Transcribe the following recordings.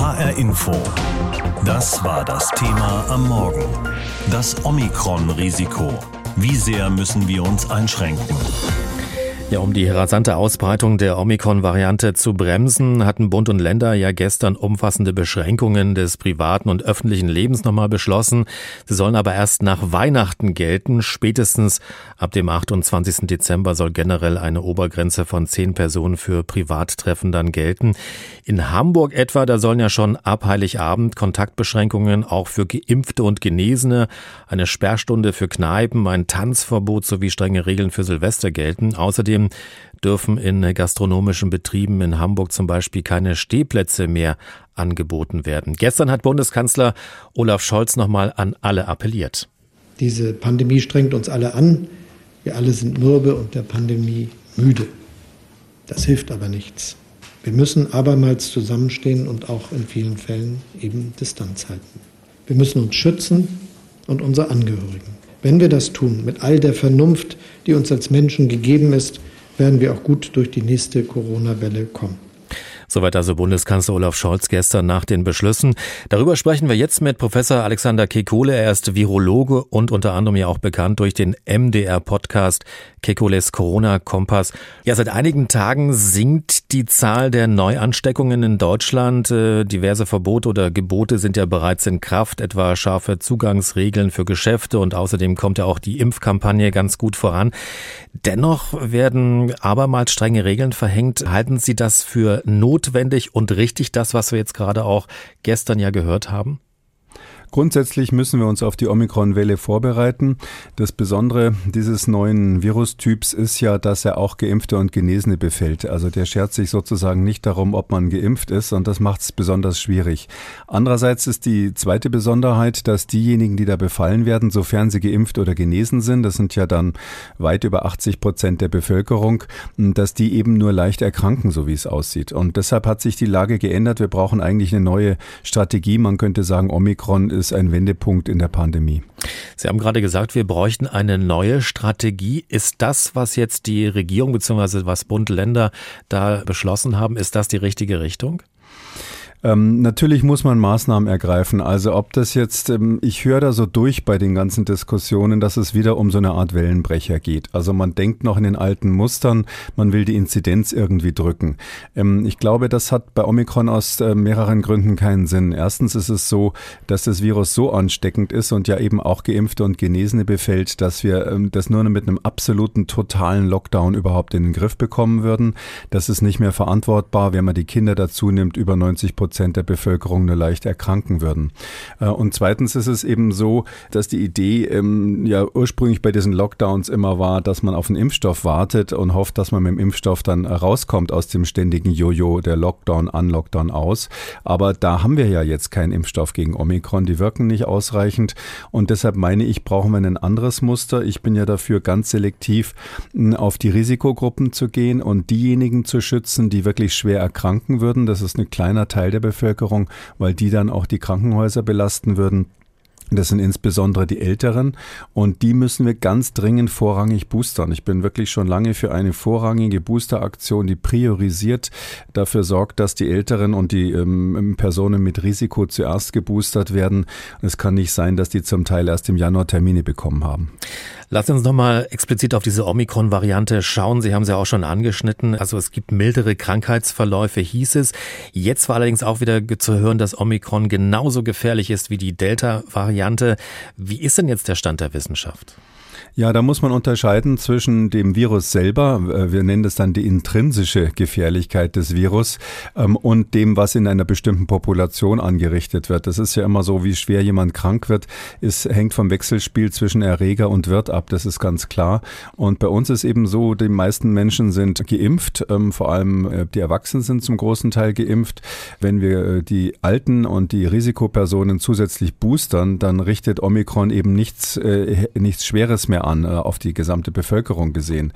HR Info. Das war das Thema am Morgen. Das Omikron-Risiko. Wie sehr müssen wir uns einschränken? Ja, um die rasante Ausbreitung der Omikron-Variante zu bremsen, hatten Bund und Länder ja gestern umfassende Beschränkungen des privaten und öffentlichen Lebens nochmal beschlossen. Sie sollen aber erst nach Weihnachten gelten. Spätestens ab dem 28. Dezember soll generell eine Obergrenze von zehn Personen für Privattreffen dann gelten. In Hamburg etwa, da sollen ja schon ab Heiligabend Kontaktbeschränkungen auch für Geimpfte und Genesene, eine Sperrstunde für Kneipen, ein Tanzverbot sowie strenge Regeln für Silvester gelten. Außerdem Außerdem dürfen in gastronomischen Betrieben in Hamburg zum Beispiel keine Stehplätze mehr angeboten werden. Gestern hat Bundeskanzler Olaf Scholz nochmal an alle appelliert. Diese Pandemie strengt uns alle an. Wir alle sind mürbe und der Pandemie müde. Das hilft aber nichts. Wir müssen abermals zusammenstehen und auch in vielen Fällen eben Distanz halten. Wir müssen uns schützen und unsere Angehörigen. Wenn wir das tun, mit all der Vernunft, die uns als Menschen gegeben ist, werden wir auch gut durch die nächste Corona-Welle kommen. Soweit also Bundeskanzler Olaf Scholz gestern nach den Beschlüssen. Darüber sprechen wir jetzt mit Professor Alexander Kekule. Er ist Virologe und unter anderem ja auch bekannt durch den MDR-Podcast Kekules Corona-Kompass. Ja, seit einigen Tagen sinkt die Zahl der Neuansteckungen in Deutschland. Äh, diverse Verbote oder Gebote sind ja bereits in Kraft, etwa scharfe Zugangsregeln für Geschäfte und außerdem kommt ja auch die Impfkampagne ganz gut voran. Dennoch werden abermals strenge Regeln verhängt. Halten Sie das für notwendig und richtig, das, was wir jetzt gerade auch gestern ja gehört haben? Grundsätzlich müssen wir uns auf die Omikron-Welle vorbereiten. Das Besondere dieses neuen Virustyps ist ja, dass er auch Geimpfte und Genesene befällt. Also der schert sich sozusagen nicht darum, ob man geimpft ist und das macht es besonders schwierig. Andererseits ist die zweite Besonderheit, dass diejenigen, die da befallen werden, sofern sie geimpft oder genesen sind, das sind ja dann weit über 80 Prozent der Bevölkerung, dass die eben nur leicht erkranken, so wie es aussieht. Und deshalb hat sich die Lage geändert. Wir brauchen eigentlich eine neue Strategie. Man könnte sagen, Omikron ist ein Wendepunkt in der Pandemie. Sie haben gerade gesagt, wir bräuchten eine neue Strategie. Ist das, was jetzt die Regierung bzw. was Bund, Länder da beschlossen haben, ist das die richtige Richtung? Ähm, natürlich muss man Maßnahmen ergreifen. Also ob das jetzt, ähm, ich höre da so durch bei den ganzen Diskussionen, dass es wieder um so eine Art Wellenbrecher geht. Also man denkt noch in den alten Mustern, man will die Inzidenz irgendwie drücken. Ähm, ich glaube, das hat bei Omikron aus äh, mehreren Gründen keinen Sinn. Erstens ist es so, dass das Virus so ansteckend ist und ja eben auch Geimpfte und Genesene befällt, dass wir ähm, das nur mit einem absoluten totalen Lockdown überhaupt in den Griff bekommen würden. Das ist nicht mehr verantwortbar, wenn man die Kinder dazu nimmt, über 90 Prozent Prozent der Bevölkerung nur leicht erkranken würden. Äh, und zweitens ist es eben so, dass die Idee ähm, ja ursprünglich bei diesen Lockdowns immer war, dass man auf einen Impfstoff wartet und hofft, dass man mit dem Impfstoff dann rauskommt aus dem ständigen Jojo der Lockdown an, Lockdown aus. Aber da haben wir ja jetzt keinen Impfstoff gegen Omikron. Die wirken nicht ausreichend. Und deshalb meine ich, brauchen wir ein anderes Muster. Ich bin ja dafür, ganz selektiv auf die Risikogruppen zu gehen und diejenigen zu schützen, die wirklich schwer erkranken würden. Das ist ein kleiner Teil der der Bevölkerung, weil die dann auch die Krankenhäuser belasten würden. Das sind insbesondere die Älteren und die müssen wir ganz dringend vorrangig boostern. Ich bin wirklich schon lange für eine vorrangige Boosteraktion, die priorisiert dafür sorgt, dass die Älteren und die ähm, Personen mit Risiko zuerst geboostert werden. Es kann nicht sein, dass die zum Teil erst im Januar Termine bekommen haben. Lass uns nochmal explizit auf diese Omikron-Variante schauen. Sie haben sie auch schon angeschnitten. Also es gibt mildere Krankheitsverläufe, hieß es. Jetzt war allerdings auch wieder zu hören, dass Omikron genauso gefährlich ist wie die Delta-Variante. Wie ist denn jetzt der Stand der Wissenschaft? Ja, da muss man unterscheiden zwischen dem Virus selber, äh, wir nennen das dann die intrinsische Gefährlichkeit des Virus, ähm, und dem, was in einer bestimmten Population angerichtet wird. Das ist ja immer so, wie schwer jemand krank wird, es hängt vom Wechselspiel zwischen Erreger und Wirt ab, das ist ganz klar. Und bei uns ist eben so, die meisten Menschen sind geimpft, ähm, vor allem äh, die Erwachsenen sind zum großen Teil geimpft. Wenn wir äh, die Alten und die Risikopersonen zusätzlich boostern, dann richtet Omikron eben nichts, nichts Schweres mehr an, äh, auf die gesamte Bevölkerung gesehen.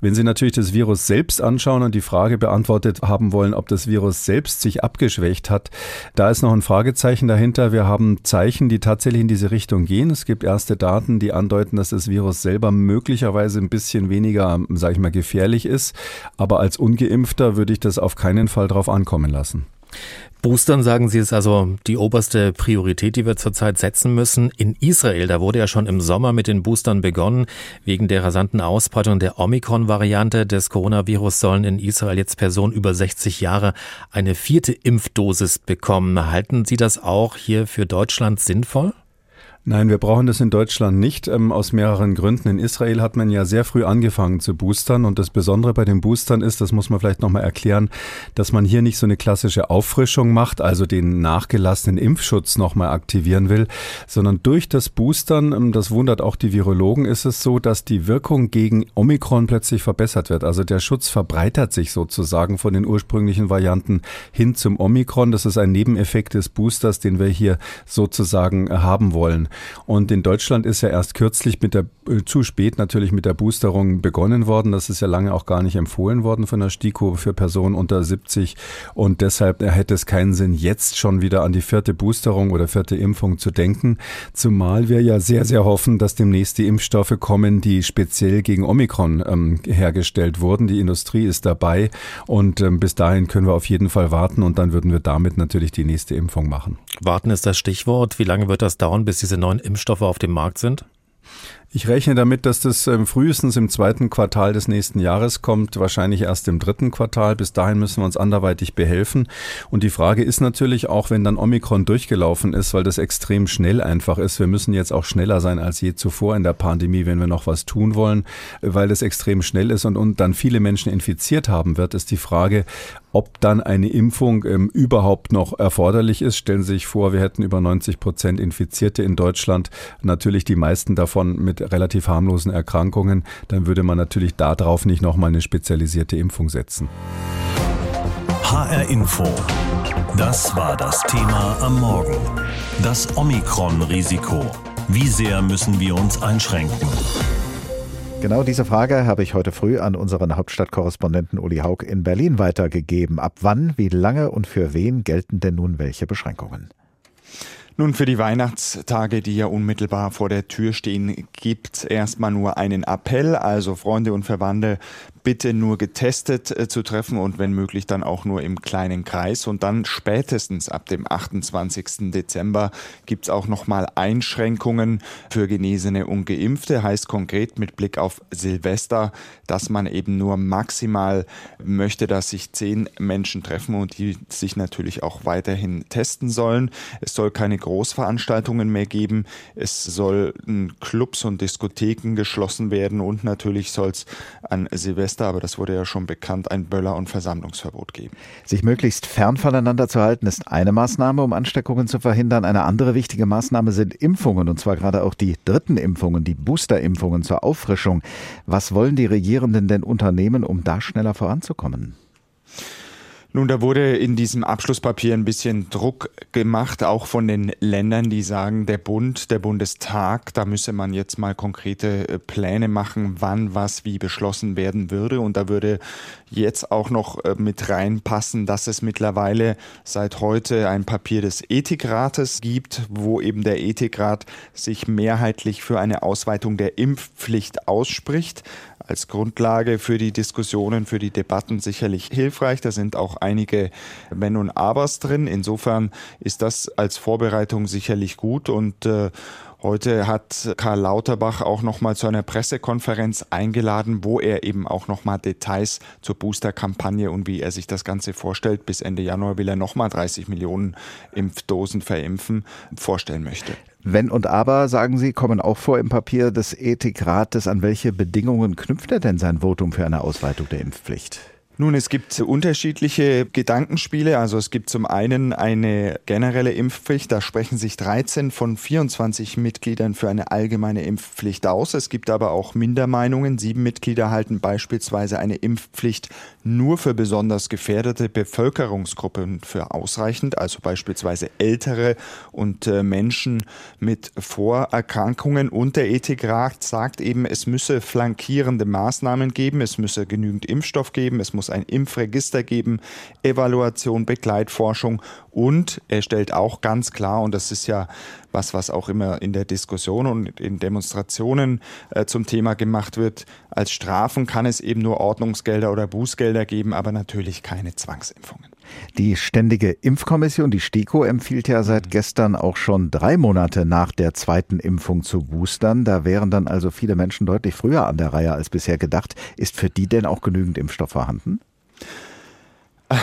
Wenn Sie natürlich das Virus selbst anschauen und die Frage beantwortet haben wollen, ob das Virus selbst sich abgeschwächt hat, da ist noch ein Fragezeichen dahinter. Wir haben Zeichen, die tatsächlich in diese Richtung gehen. Es gibt erste Daten, die andeuten, dass das Virus selber möglicherweise ein bisschen weniger, sage ich mal, gefährlich ist. Aber als ungeimpfter würde ich das auf keinen Fall drauf ankommen lassen. Boostern, sagen Sie, ist also die oberste Priorität, die wir zurzeit setzen müssen. In Israel, da wurde ja schon im Sommer mit den Boostern begonnen. Wegen der rasanten Ausbreitung der Omikron-Variante des Coronavirus sollen in Israel jetzt Personen über 60 Jahre eine vierte Impfdosis bekommen. Halten Sie das auch hier für Deutschland sinnvoll? Nein, wir brauchen das in Deutschland nicht, ähm, aus mehreren Gründen. In Israel hat man ja sehr früh angefangen zu boostern und das Besondere bei den Boostern ist, das muss man vielleicht nochmal erklären, dass man hier nicht so eine klassische Auffrischung macht, also den nachgelassenen Impfschutz nochmal aktivieren will, sondern durch das Boostern, ähm, das wundert auch die Virologen, ist es so, dass die Wirkung gegen Omikron plötzlich verbessert wird. Also der Schutz verbreitert sich sozusagen von den ursprünglichen Varianten hin zum Omikron. Das ist ein Nebeneffekt des Boosters, den wir hier sozusagen haben wollen. Und in Deutschland ist ja erst kürzlich mit der, äh, zu spät natürlich mit der Boosterung begonnen worden. Das ist ja lange auch gar nicht empfohlen worden von der STIKO für Personen unter 70. Und deshalb hätte es keinen Sinn, jetzt schon wieder an die vierte Boosterung oder vierte Impfung zu denken. Zumal wir ja sehr, sehr hoffen, dass demnächst die Impfstoffe kommen, die speziell gegen Omikron ähm, hergestellt wurden. Die Industrie ist dabei. Und ähm, bis dahin können wir auf jeden Fall warten. Und dann würden wir damit natürlich die nächste Impfung machen. Warten ist das Stichwort. Wie lange wird das dauern, bis diese neuen Impfstoffe auf dem Markt sind? Ich rechne damit, dass das ähm, frühestens im zweiten Quartal des nächsten Jahres kommt, wahrscheinlich erst im dritten Quartal. Bis dahin müssen wir uns anderweitig behelfen. Und die Frage ist natürlich auch, wenn dann Omikron durchgelaufen ist, weil das extrem schnell einfach ist. Wir müssen jetzt auch schneller sein als je zuvor in der Pandemie, wenn wir noch was tun wollen, weil es extrem schnell ist und, und dann viele Menschen infiziert haben wird, ist die Frage, ob dann eine Impfung ähm, überhaupt noch erforderlich ist. Stellen Sie sich vor, wir hätten über 90 Prozent Infizierte in Deutschland, natürlich die meisten davon mit relativ harmlosen Erkrankungen. Dann würde man natürlich darauf nicht nochmal eine spezialisierte Impfung setzen. HR Info. Das war das Thema am Morgen. Das Omikron-Risiko. Wie sehr müssen wir uns einschränken? Genau diese Frage habe ich heute früh an unseren Hauptstadtkorrespondenten Uli Haug in Berlin weitergegeben. Ab wann, wie lange und für wen gelten denn nun welche Beschränkungen? Nun, für die Weihnachtstage, die ja unmittelbar vor der Tür stehen, gibt erstmal nur einen Appell. Also Freunde und Verwandte bitte nur getestet äh, zu treffen und wenn möglich dann auch nur im kleinen Kreis. Und dann spätestens ab dem 28. Dezember gibt es auch nochmal Einschränkungen für Genesene und Geimpfte. Heißt konkret mit Blick auf Silvester, dass man eben nur maximal möchte, dass sich zehn Menschen treffen und die sich natürlich auch weiterhin testen sollen. Es soll keine Großveranstaltungen mehr geben. Es sollen Clubs und Diskotheken geschlossen werden und natürlich soll es an Silvester Silvester, aber das wurde ja schon bekannt, ein Böller- und Versammlungsverbot geben. Sich möglichst fern voneinander zu halten, ist eine Maßnahme, um Ansteckungen zu verhindern. Eine andere wichtige Maßnahme sind Impfungen, und zwar gerade auch die dritten Impfungen, die Boosterimpfungen zur Auffrischung. Was wollen die Regierenden denn unternehmen, um da schneller voranzukommen? Nun, da wurde in diesem Abschlusspapier ein bisschen Druck gemacht, auch von den Ländern, die sagen, der Bund, der Bundestag, da müsse man jetzt mal konkrete äh, Pläne machen, wann was wie beschlossen werden würde. Und da würde jetzt auch noch äh, mit reinpassen, dass es mittlerweile seit heute ein Papier des Ethikrates gibt, wo eben der Ethikrat sich mehrheitlich für eine Ausweitung der Impfpflicht ausspricht als Grundlage für die Diskussionen, für die Debatten sicherlich hilfreich. Da sind auch einige Wenn und Abers drin. Insofern ist das als Vorbereitung sicherlich gut und äh, Heute hat Karl Lauterbach auch noch mal zu einer Pressekonferenz eingeladen, wo er eben auch noch mal Details zur Booster-Kampagne und wie er sich das Ganze vorstellt. Bis Ende Januar will er noch mal 30 Millionen Impfdosen verimpfen, vorstellen möchte. Wenn und aber, sagen Sie, kommen auch vor im Papier des Ethikrates. An welche Bedingungen knüpft er denn sein Votum für eine Ausweitung der Impfpflicht? Nun, es gibt unterschiedliche Gedankenspiele. Also es gibt zum einen eine generelle Impfpflicht. Da sprechen sich 13 von 24 Mitgliedern für eine allgemeine Impfpflicht aus. Es gibt aber auch Mindermeinungen. Sieben Mitglieder halten beispielsweise eine Impfpflicht nur für besonders gefährdete Bevölkerungsgruppen für ausreichend, also beispielsweise ältere und äh, Menschen mit Vorerkrankungen. Und der Ethikrat sagt eben, es müsse flankierende Maßnahmen geben, es müsse genügend Impfstoff geben, es muss muss ein Impfregister geben, Evaluation, Begleitforschung und er stellt auch ganz klar, und das ist ja was, was auch immer in der Diskussion und in Demonstrationen äh, zum Thema gemacht wird, als Strafen kann es eben nur Ordnungsgelder oder Bußgelder geben, aber natürlich keine Zwangsimpfungen. Die Ständige Impfkommission, die STIKO, empfiehlt ja seit gestern auch schon drei Monate nach der zweiten Impfung zu boostern. Da wären dann also viele Menschen deutlich früher an der Reihe als bisher gedacht. Ist für die denn auch genügend Impfstoff vorhanden?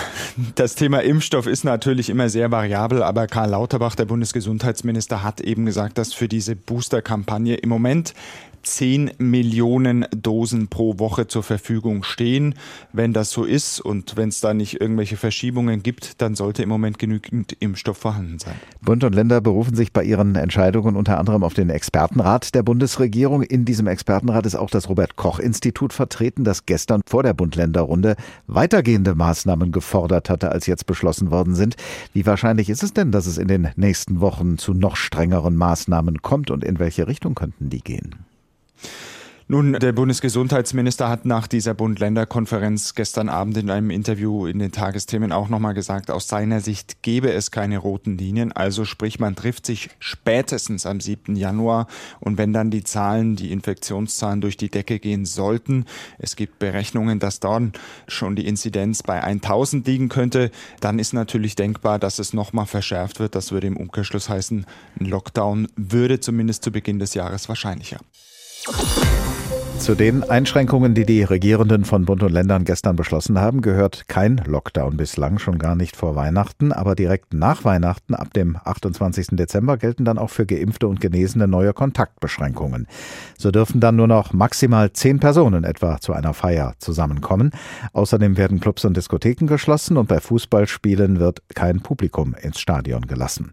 Das Thema Impfstoff ist natürlich immer sehr variabel, aber Karl Lauterbach, der Bundesgesundheitsminister, hat eben gesagt, dass für diese Booster-Kampagne im Moment 10 Millionen Dosen pro Woche zur Verfügung stehen. Wenn das so ist und wenn es da nicht irgendwelche Verschiebungen gibt, dann sollte im Moment genügend Impfstoff vorhanden sein. Bund und Länder berufen sich bei ihren Entscheidungen unter anderem auf den Expertenrat der Bundesregierung. In diesem Expertenrat ist auch das Robert Koch Institut vertreten, das gestern vor der Bund-Länder-Runde weitergehende Maßnahmen gefordert hatte, als jetzt beschlossen worden sind. Wie wahrscheinlich ist es denn, dass es in den nächsten Wochen zu noch strengeren Maßnahmen kommt und in welche Richtung könnten die gehen? Nun, der Bundesgesundheitsminister hat nach dieser Bund-Länder-Konferenz gestern Abend in einem Interview in den Tagesthemen auch nochmal gesagt, aus seiner Sicht gäbe es keine roten Linien. Also sprich, man trifft sich spätestens am 7. Januar. Und wenn dann die Zahlen, die Infektionszahlen durch die Decke gehen sollten, es gibt Berechnungen, dass dann schon die Inzidenz bei 1000 liegen könnte, dann ist natürlich denkbar, dass es nochmal verschärft wird. Das würde im Umkehrschluss heißen, ein Lockdown würde zumindest zu Beginn des Jahres wahrscheinlicher. Zu den Einschränkungen, die die Regierenden von Bund und Ländern gestern beschlossen haben, gehört kein Lockdown bislang, schon gar nicht vor Weihnachten. Aber direkt nach Weihnachten, ab dem 28. Dezember, gelten dann auch für Geimpfte und Genesene neue Kontaktbeschränkungen. So dürfen dann nur noch maximal zehn Personen etwa zu einer Feier zusammenkommen. Außerdem werden Clubs und Diskotheken geschlossen und bei Fußballspielen wird kein Publikum ins Stadion gelassen.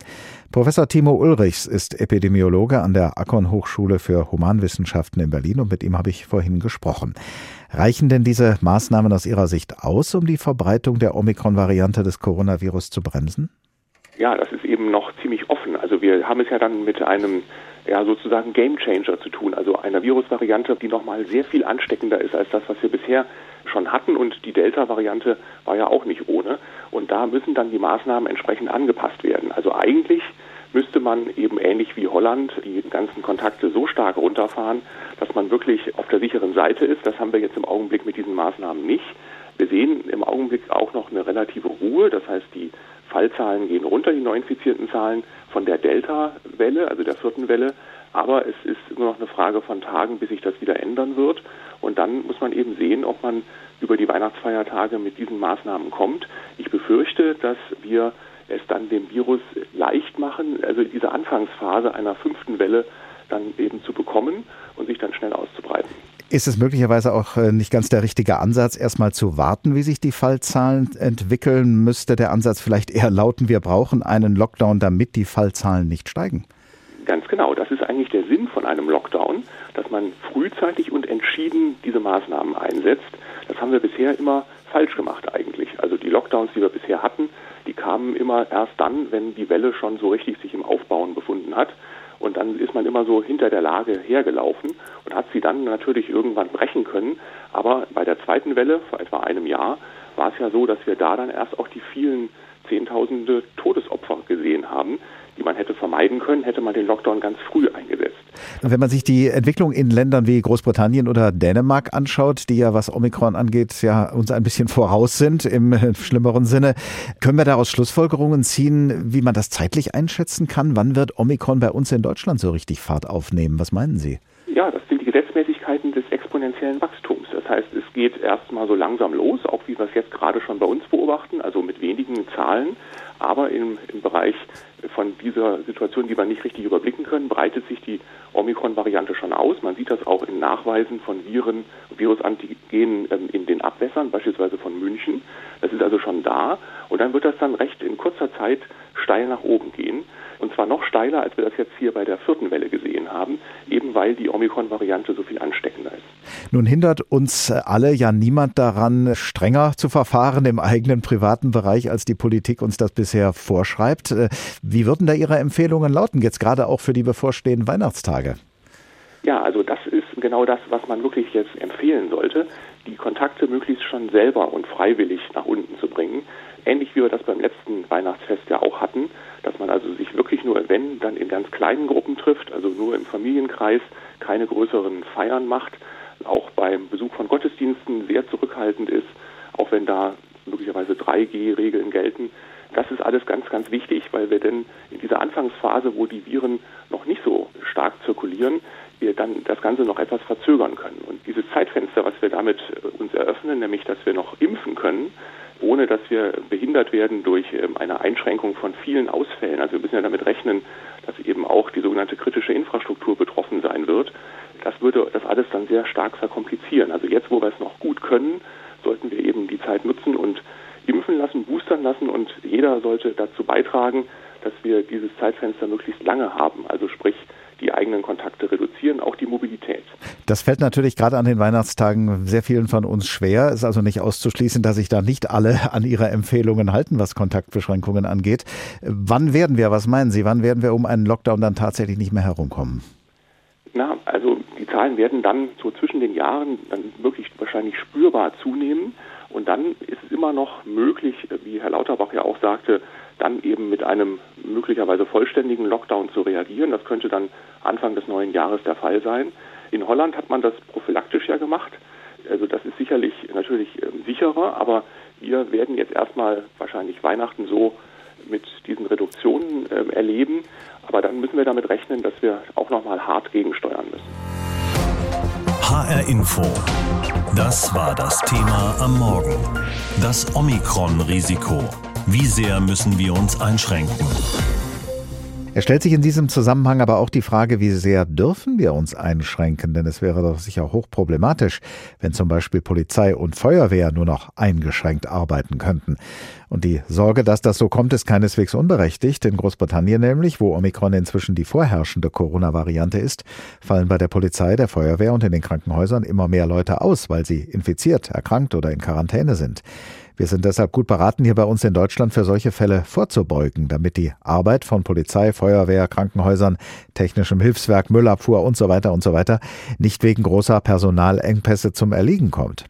Professor Timo Ulrichs ist Epidemiologe an der Akkon Hochschule für Humanwissenschaften in Berlin und mit ihm habe ich vorhin gesprochen. Reichen denn diese Maßnahmen aus Ihrer Sicht aus, um die Verbreitung der Omikron-Variante des Coronavirus zu bremsen? Ja, das ist eben noch ziemlich offen. Also wir haben es ja dann mit einem ja, sozusagen Game Changer zu tun, also einer Virusvariante, die nochmal sehr viel ansteckender ist als das, was wir bisher schon hatten und die Delta-Variante war ja auch nicht ohne. Und da müssen dann die Maßnahmen entsprechend angepasst werden. Also eigentlich müsste man eben ähnlich wie Holland die ganzen Kontakte so stark runterfahren, dass man wirklich auf der sicheren Seite ist. Das haben wir jetzt im Augenblick mit diesen Maßnahmen nicht. Wir sehen im Augenblick auch noch eine relative Ruhe. Das heißt, die Fallzahlen gehen runter, die neuinfizierten Zahlen von der Delta-Welle, also der vierten Welle. Aber es ist nur noch eine Frage von Tagen, bis sich das wieder ändern wird. Und dann muss man eben sehen, ob man über die Weihnachtsfeiertage mit diesen Maßnahmen kommt. Ich befürchte, dass wir es dann dem Virus leicht machen, also diese Anfangsphase einer fünften Welle dann eben zu bekommen und sich dann schnell auszubreiten. Ist es möglicherweise auch äh, nicht ganz der richtige Ansatz, erstmal zu warten, wie sich die Fallzahlen entwickeln? Müsste der Ansatz vielleicht eher lauten, wir brauchen einen Lockdown, damit die Fallzahlen nicht steigen? Ganz genau. Das ist eigentlich der Sinn von einem Lockdown, dass man frühzeitig und entschieden diese Maßnahmen einsetzt. Das haben wir bisher immer falsch gemacht eigentlich. Also die Lockdowns, die wir bisher hatten, die kamen immer erst dann, wenn die Welle schon so richtig sich im Aufbauen befunden hat. Und dann ist man immer so hinter der Lage hergelaufen und hat sie dann natürlich irgendwann brechen können. Aber bei der zweiten Welle, vor etwa einem Jahr, war es ja so, dass wir da dann erst auch die vielen Zehntausende Todesopfer gesehen haben, die man hätte vermeiden können, hätte man den Lockdown ganz früh eingesetzt. Wenn man sich die Entwicklung in Ländern wie Großbritannien oder Dänemark anschaut, die ja was Omikron angeht, ja uns ein bisschen voraus sind im schlimmeren Sinne, können wir daraus Schlussfolgerungen ziehen, wie man das zeitlich einschätzen kann? Wann wird Omikron bei uns in Deutschland so richtig Fahrt aufnehmen? Was meinen Sie? Ja, das sind Gesetzmäßigkeiten des exponentiellen Wachstums. Das heißt, es geht erstmal so langsam los, auch wie wir es jetzt gerade schon bei uns beobachten, also mit wenigen Zahlen. Aber im, im Bereich von dieser Situation, die wir nicht richtig überblicken können, breitet sich die Omikron-Variante schon aus. Man sieht das auch in Nachweisen von Viren, Virusantigenen ähm, in den Abwässern, beispielsweise von München. Das ist also schon da. Und dann wird das dann recht in kurzer Zeit steil nach oben gehen. Und zwar noch steiler, als wir das jetzt hier bei der vierten Welle gesehen haben, eben weil die Omikron-Variante so viel ansteckender ist. Nun hindert uns alle ja niemand daran, strenger zu verfahren im eigenen privaten Bereich, als die Politik uns das bisher vorschreibt. Äh, wie würden da Ihre Empfehlungen lauten, jetzt gerade auch für die bevorstehenden Weihnachtstage? Ja, also das ist genau das, was man wirklich jetzt empfehlen sollte, die Kontakte möglichst schon selber und freiwillig nach unten zu bringen. Ähnlich wie wir das beim letzten Weihnachtsfest ja auch hatten dass man also sich wirklich nur, wenn, dann in ganz kleinen Gruppen trifft, also nur im Familienkreis, keine größeren Feiern macht, auch beim Besuch von Gottesdiensten sehr zurückhaltend ist, auch wenn da möglicherweise 3G-Regeln gelten. Das ist alles ganz, ganz wichtig, weil wir denn in dieser Anfangsphase, wo die Viren noch nicht so stark zirkulieren, wir dann das Ganze noch etwas verzögern können. Und dieses Zeitfenster, was wir damit äh, uns eröffnen, nämlich dass wir noch impfen können, ohne dass wir behindert werden durch ähm, eine Einschränkung von vielen Ausfällen. Also wir müssen ja damit rechnen, dass eben auch die sogenannte kritische Infrastruktur betroffen sein wird. Das würde das alles dann sehr stark verkomplizieren. Also jetzt, wo wir es noch gut können, sollten wir eben die Zeit nutzen und impfen lassen, boostern lassen und jeder sollte dazu beitragen, dass wir dieses Zeitfenster möglichst lange haben. Also sprich, die eigenen Kontakte reduzieren, auch die Mobilität. Das fällt natürlich gerade an den Weihnachtstagen sehr vielen von uns schwer. Es ist also nicht auszuschließen, dass sich da nicht alle an ihre Empfehlungen halten, was Kontaktbeschränkungen angeht. Wann werden wir, was meinen Sie, wann werden wir um einen Lockdown dann tatsächlich nicht mehr herumkommen? Na, also die Zahlen werden dann so zwischen den Jahren dann wirklich wahrscheinlich spürbar zunehmen. Und dann ist es immer noch möglich, wie Herr Lauterbach ja auch sagte, dann eben mit einem möglicherweise vollständigen Lockdown zu reagieren. Das könnte dann Anfang des neuen Jahres der Fall sein. In Holland hat man das prophylaktisch ja gemacht. Also das ist sicherlich natürlich ähm, sicherer, aber wir werden jetzt erstmal wahrscheinlich Weihnachten so mit diesen Reduktionen äh, erleben. Aber dann müssen wir damit rechnen, dass wir auch nochmal hart gegensteuern müssen. HR Info. Das war das Thema am Morgen. Das Omikron-Risiko. Wie sehr müssen wir uns einschränken? Er stellt sich in diesem Zusammenhang aber auch die Frage, wie sehr dürfen wir uns einschränken? Denn es wäre doch sicher hochproblematisch, wenn zum Beispiel Polizei und Feuerwehr nur noch eingeschränkt arbeiten könnten. Und die Sorge, dass das so kommt, ist keineswegs unberechtigt. In Großbritannien nämlich, wo Omikron inzwischen die vorherrschende Corona-Variante ist, fallen bei der Polizei, der Feuerwehr und in den Krankenhäusern immer mehr Leute aus, weil sie infiziert, erkrankt oder in Quarantäne sind. Wir sind deshalb gut beraten, hier bei uns in Deutschland für solche Fälle vorzubeugen, damit die Arbeit von Polizei, Feuerwehr, Krankenhäusern, technischem Hilfswerk, Müllabfuhr und so weiter und so weiter nicht wegen großer Personalengpässe zum Erliegen kommt.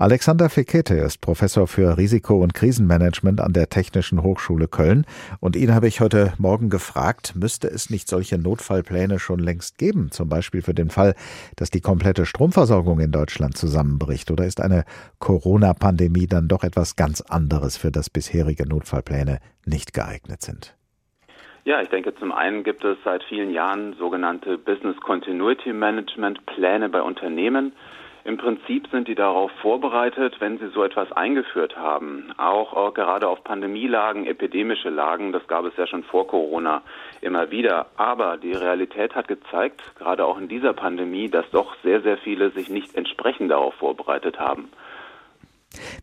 Alexander Fekete ist Professor für Risiko- und Krisenmanagement an der Technischen Hochschule Köln. Und ihn habe ich heute Morgen gefragt, müsste es nicht solche Notfallpläne schon längst geben? Zum Beispiel für den Fall, dass die komplette Stromversorgung in Deutschland zusammenbricht? Oder ist eine Corona-Pandemie dann doch etwas ganz anderes, für das bisherige Notfallpläne nicht geeignet sind? Ja, ich denke, zum einen gibt es seit vielen Jahren sogenannte Business Continuity Management Pläne bei Unternehmen. Im Prinzip sind die darauf vorbereitet, wenn sie so etwas eingeführt haben. Auch, auch, gerade auf Pandemielagen, epidemische Lagen, das gab es ja schon vor Corona immer wieder. Aber die Realität hat gezeigt, gerade auch in dieser Pandemie, dass doch sehr, sehr viele sich nicht entsprechend darauf vorbereitet haben.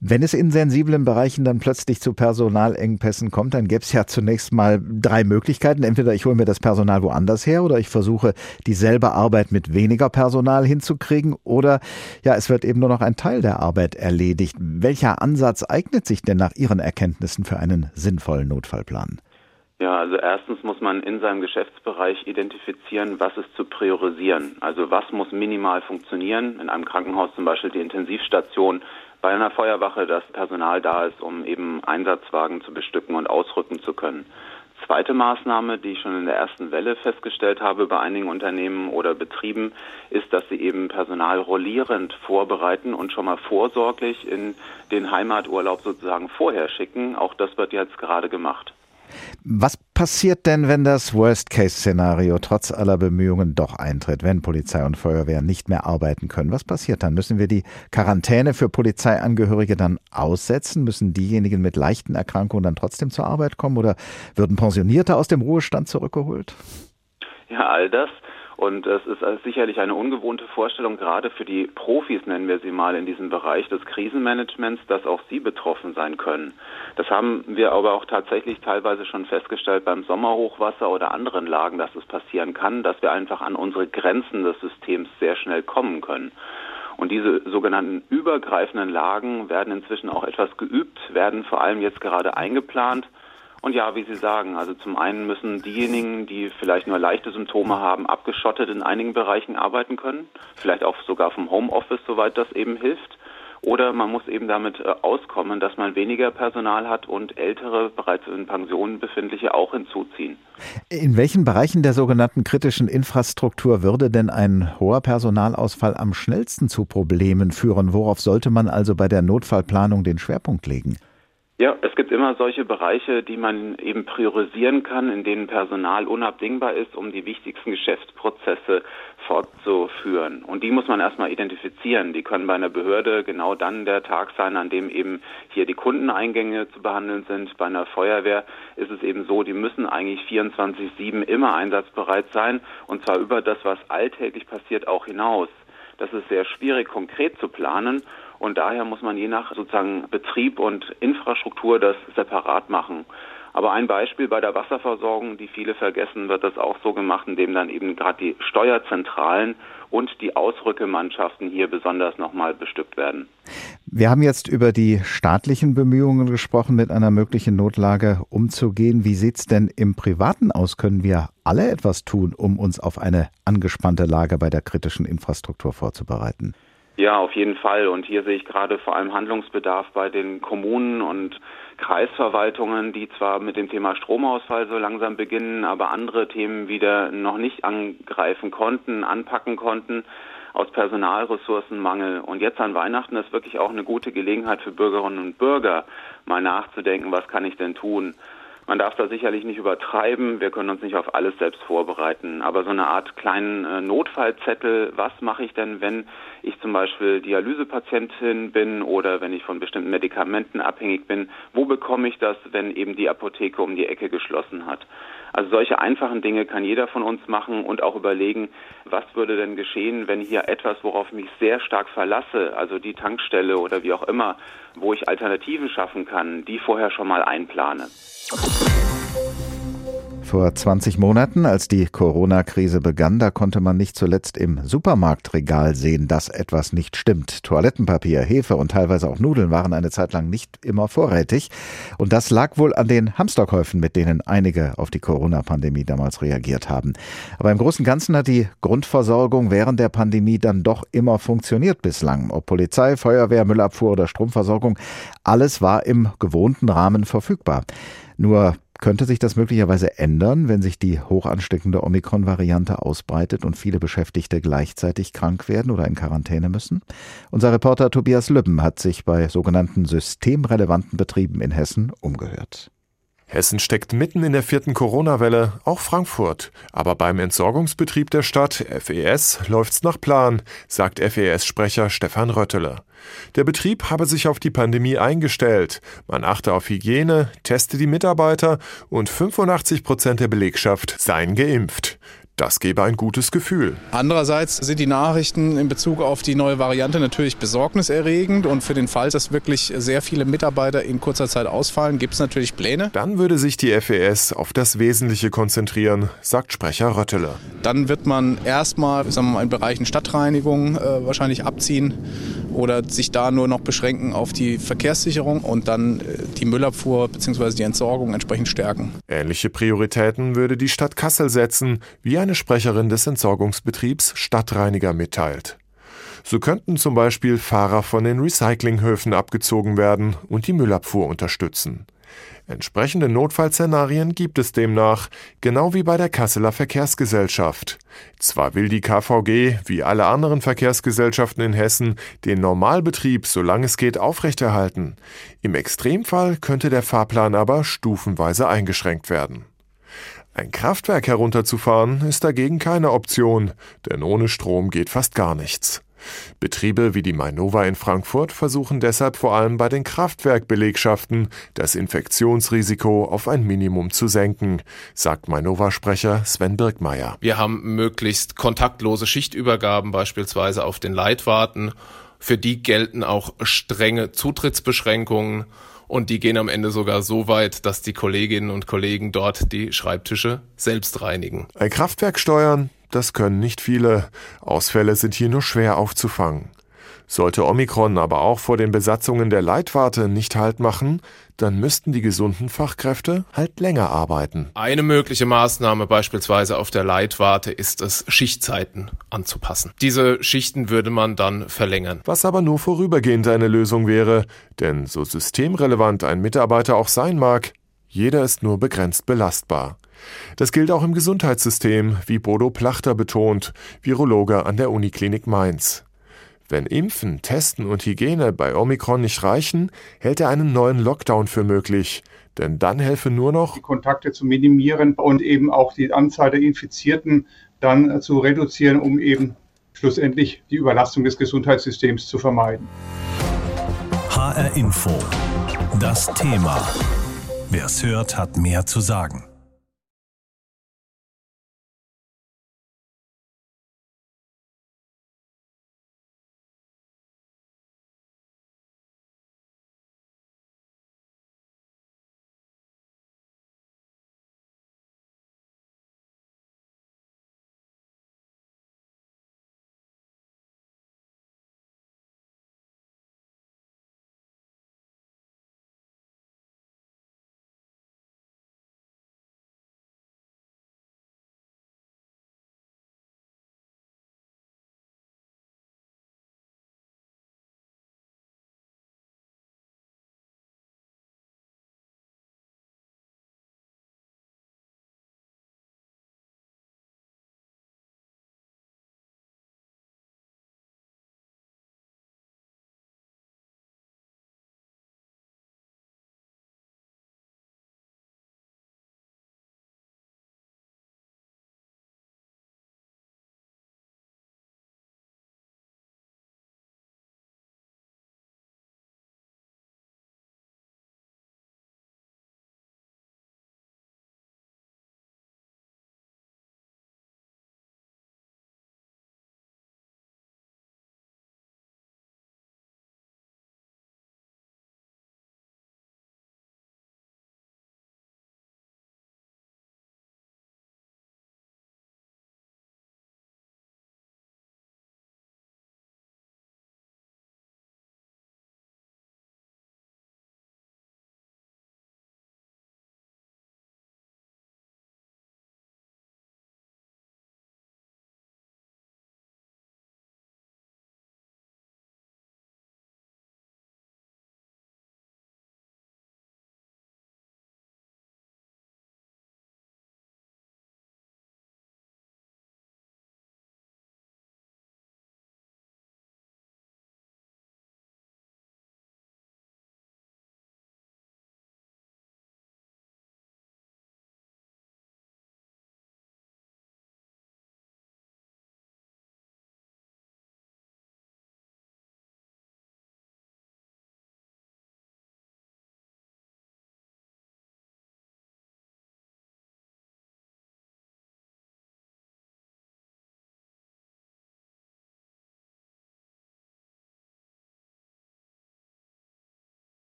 Wenn es in sensiblen Bereichen dann plötzlich zu Personalengpässen kommt, dann gäbe es ja zunächst mal drei Möglichkeiten. Entweder ich hole mir das Personal woanders her oder ich versuche dieselbe Arbeit mit weniger Personal hinzukriegen oder ja, es wird eben nur noch ein Teil der Arbeit erledigt. Welcher Ansatz eignet sich denn nach Ihren Erkenntnissen für einen sinnvollen Notfallplan? Ja, also erstens muss man in seinem Geschäftsbereich identifizieren, was ist zu priorisieren. Also was muss minimal funktionieren. In einem Krankenhaus zum Beispiel die Intensivstation bei einer Feuerwache das Personal da ist, um eben Einsatzwagen zu bestücken und ausrücken zu können. Zweite Maßnahme, die ich schon in der ersten Welle festgestellt habe bei einigen Unternehmen oder Betrieben, ist, dass sie eben Personal rollierend vorbereiten und schon mal vorsorglich in den Heimaturlaub sozusagen vorher schicken. Auch das wird jetzt gerade gemacht. Was passiert denn, wenn das Worst-Case-Szenario trotz aller Bemühungen doch eintritt, wenn Polizei und Feuerwehr nicht mehr arbeiten können? Was passiert dann? Müssen wir die Quarantäne für Polizeiangehörige dann aussetzen? Müssen diejenigen mit leichten Erkrankungen dann trotzdem zur Arbeit kommen oder würden Pensionierte aus dem Ruhestand zurückgeholt? Ja, all das und es ist sicherlich eine ungewohnte Vorstellung, gerade für die Profis, nennen wir sie mal, in diesem Bereich des Krisenmanagements, dass auch sie betroffen sein können. Das haben wir aber auch tatsächlich teilweise schon festgestellt beim Sommerhochwasser oder anderen Lagen, dass es passieren kann, dass wir einfach an unsere Grenzen des Systems sehr schnell kommen können. Und diese sogenannten übergreifenden Lagen werden inzwischen auch etwas geübt, werden vor allem jetzt gerade eingeplant. Und ja, wie Sie sagen, also zum einen müssen diejenigen, die vielleicht nur leichte Symptome haben, abgeschottet in einigen Bereichen arbeiten können, vielleicht auch sogar vom Homeoffice, soweit das eben hilft. Oder man muss eben damit äh, auskommen, dass man weniger Personal hat und ältere, bereits in Pensionen befindliche auch hinzuziehen. In welchen Bereichen der sogenannten kritischen Infrastruktur würde denn ein hoher Personalausfall am schnellsten zu Problemen führen? Worauf sollte man also bei der Notfallplanung den Schwerpunkt legen? Ja, es gibt immer solche Bereiche, die man eben priorisieren kann, in denen Personal unabdingbar ist, um die wichtigsten Geschäftsprozesse fortzuführen. Und die muss man erstmal identifizieren. Die können bei einer Behörde genau dann der Tag sein, an dem eben hier die Kundeneingänge zu behandeln sind. Bei einer Feuerwehr ist es eben so, die müssen eigentlich 24-7 immer einsatzbereit sein und zwar über das, was alltäglich passiert, auch hinaus. Das ist sehr schwierig konkret zu planen und daher muss man je nach sozusagen Betrieb und Infrastruktur das separat machen. Aber ein Beispiel bei der Wasserversorgung, die viele vergessen, wird das auch so gemacht, indem dann eben gerade die Steuerzentralen und die Ausrückemannschaften hier besonders nochmal bestückt werden. Wir haben jetzt über die staatlichen Bemühungen gesprochen, mit einer möglichen Notlage umzugehen. Wie sieht es denn im Privaten aus? Können wir alle etwas tun, um uns auf eine angespannte Lage bei der kritischen Infrastruktur vorzubereiten? Ja, auf jeden Fall. Und hier sehe ich gerade vor allem Handlungsbedarf bei den Kommunen und Kreisverwaltungen, die zwar mit dem Thema Stromausfall so langsam beginnen, aber andere Themen wieder noch nicht angreifen konnten, anpacken konnten aus Personalressourcenmangel. Und jetzt an Weihnachten ist wirklich auch eine gute Gelegenheit für Bürgerinnen und Bürger, mal nachzudenken, was kann ich denn tun? Man darf da sicherlich nicht übertreiben. Wir können uns nicht auf alles selbst vorbereiten. Aber so eine Art kleinen äh, Notfallzettel, was mache ich denn, wenn ich zum Beispiel Dialysepatientin bin oder wenn ich von bestimmten Medikamenten abhängig bin? Wo bekomme ich das, wenn eben die Apotheke um die Ecke geschlossen hat? Also solche einfachen Dinge kann jeder von uns machen und auch überlegen, was würde denn geschehen, wenn hier etwas, worauf ich mich sehr stark verlasse, also die Tankstelle oder wie auch immer, wo ich Alternativen schaffen kann, die vorher schon mal einplane. Vor 20 Monaten, als die Corona-Krise begann, da konnte man nicht zuletzt im Supermarktregal sehen, dass etwas nicht stimmt. Toilettenpapier, Hefe und teilweise auch Nudeln waren eine Zeit lang nicht immer vorrätig. Und das lag wohl an den Hamsterkäufen, mit denen einige auf die Corona-Pandemie damals reagiert haben. Aber im Großen und Ganzen hat die Grundversorgung während der Pandemie dann doch immer funktioniert bislang. Ob Polizei, Feuerwehr, Müllabfuhr oder Stromversorgung, alles war im gewohnten Rahmen verfügbar. Nur könnte sich das möglicherweise ändern, wenn sich die hochansteckende Omikron-Variante ausbreitet und viele Beschäftigte gleichzeitig krank werden oder in Quarantäne müssen? Unser Reporter Tobias Lübben hat sich bei sogenannten systemrelevanten Betrieben in Hessen umgehört. Hessen steckt mitten in der vierten Corona-Welle, auch Frankfurt. Aber beim Entsorgungsbetrieb der Stadt, FES, läuft's nach Plan, sagt FES-Sprecher Stefan Röttele. Der Betrieb habe sich auf die Pandemie eingestellt. Man achte auf Hygiene, teste die Mitarbeiter und 85 Prozent der Belegschaft seien geimpft. Das gebe ein gutes Gefühl. Andererseits sind die Nachrichten in Bezug auf die neue Variante natürlich besorgniserregend und für den Fall, dass wirklich sehr viele Mitarbeiter in kurzer Zeit ausfallen, gibt es natürlich Pläne. Dann würde sich die FES auf das Wesentliche konzentrieren, sagt Sprecher Röttele. Dann wird man erstmal sagen wir mal, in Bereichen Stadtreinigung äh, wahrscheinlich abziehen oder sich da nur noch beschränken auf die Verkehrssicherung und dann äh, die Müllabfuhr bzw. die Entsorgung entsprechend stärken. Ähnliche Prioritäten würde die Stadt Kassel setzen, wie eine Sprecherin des Entsorgungsbetriebs Stadtreiniger mitteilt. So könnten zum Beispiel Fahrer von den Recyclinghöfen abgezogen werden und die Müllabfuhr unterstützen. Entsprechende Notfallszenarien gibt es demnach, genau wie bei der Kasseler Verkehrsgesellschaft. Zwar will die KVG, wie alle anderen Verkehrsgesellschaften in Hessen, den Normalbetrieb, solange es geht, aufrechterhalten. Im Extremfall könnte der Fahrplan aber stufenweise eingeschränkt werden. Ein Kraftwerk herunterzufahren ist dagegen keine Option, denn ohne Strom geht fast gar nichts. Betriebe wie die Mainova in Frankfurt versuchen deshalb vor allem bei den Kraftwerkbelegschaften das Infektionsrisiko auf ein Minimum zu senken, sagt Mainova-Sprecher Sven Birkmeier. Wir haben möglichst kontaktlose Schichtübergaben beispielsweise auf den Leitwarten. Für die gelten auch strenge Zutrittsbeschränkungen und die gehen am Ende sogar so weit, dass die Kolleginnen und Kollegen dort die Schreibtische selbst reinigen. Ein Kraftwerk steuern, das können nicht viele. Ausfälle sind hier nur schwer aufzufangen. Sollte Omikron aber auch vor den Besatzungen der Leitwarte nicht Halt machen, dann müssten die gesunden Fachkräfte halt länger arbeiten. Eine mögliche Maßnahme beispielsweise auf der Leitwarte ist es, Schichtzeiten anzupassen. Diese Schichten würde man dann verlängern. Was aber nur vorübergehend eine Lösung wäre, denn so systemrelevant ein Mitarbeiter auch sein mag, jeder ist nur begrenzt belastbar. Das gilt auch im Gesundheitssystem, wie Bodo Plachter betont, Virologe an der Uniklinik Mainz. Wenn Impfen, Testen und Hygiene bei Omikron nicht reichen, hält er einen neuen Lockdown für möglich. Denn dann helfe nur noch, die Kontakte zu minimieren und eben auch die Anzahl der Infizierten dann zu reduzieren, um eben schlussendlich die Überlastung des Gesundheitssystems zu vermeiden. HR Info. Das Thema. Wer es hört, hat mehr zu sagen.